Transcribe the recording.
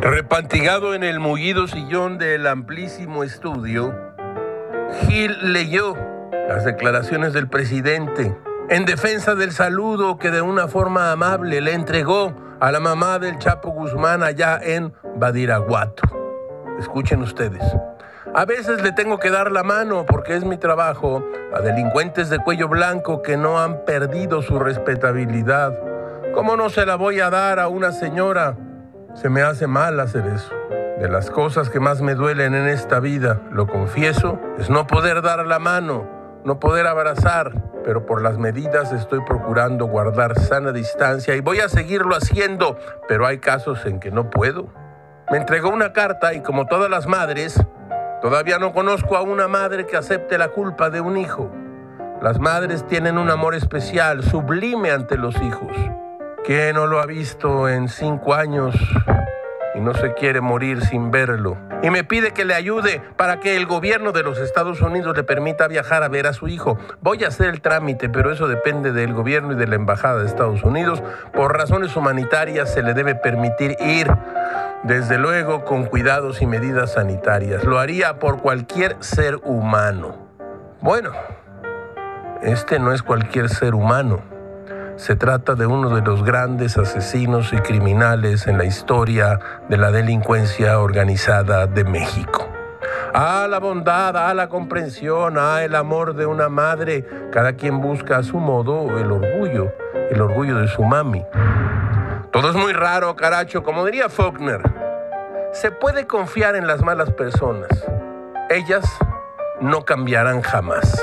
Repantigado en el mullido sillón del amplísimo estudio, Gil leyó las declaraciones del presidente en defensa del saludo que de una forma amable le entregó a la mamá del Chapo Guzmán allá en Badiraguato. Escuchen ustedes. A veces le tengo que dar la mano porque es mi trabajo a delincuentes de cuello blanco que no han perdido su respetabilidad. ¿Cómo no se la voy a dar a una señora? Se me hace mal hacer eso. De las cosas que más me duelen en esta vida, lo confieso, es no poder dar la mano, no poder abrazar, pero por las medidas estoy procurando guardar sana distancia y voy a seguirlo haciendo, pero hay casos en que no puedo. Me entregó una carta y como todas las madres, todavía no conozco a una madre que acepte la culpa de un hijo. Las madres tienen un amor especial, sublime ante los hijos. ¿Quién no lo ha visto en cinco años y no se quiere morir sin verlo? Y me pide que le ayude para que el gobierno de los Estados Unidos le permita viajar a ver a su hijo. Voy a hacer el trámite, pero eso depende del gobierno y de la Embajada de Estados Unidos. Por razones humanitarias se le debe permitir ir, desde luego con cuidados y medidas sanitarias. Lo haría por cualquier ser humano. Bueno, este no es cualquier ser humano. Se trata de uno de los grandes asesinos y criminales en la historia de la delincuencia organizada de México. Ah, la bondad, ah, la comprensión, ah, el amor de una madre. Cada quien busca a su modo el orgullo, el orgullo de su mami. Todo es muy raro, caracho, como diría Faulkner. Se puede confiar en las malas personas. Ellas no cambiarán jamás.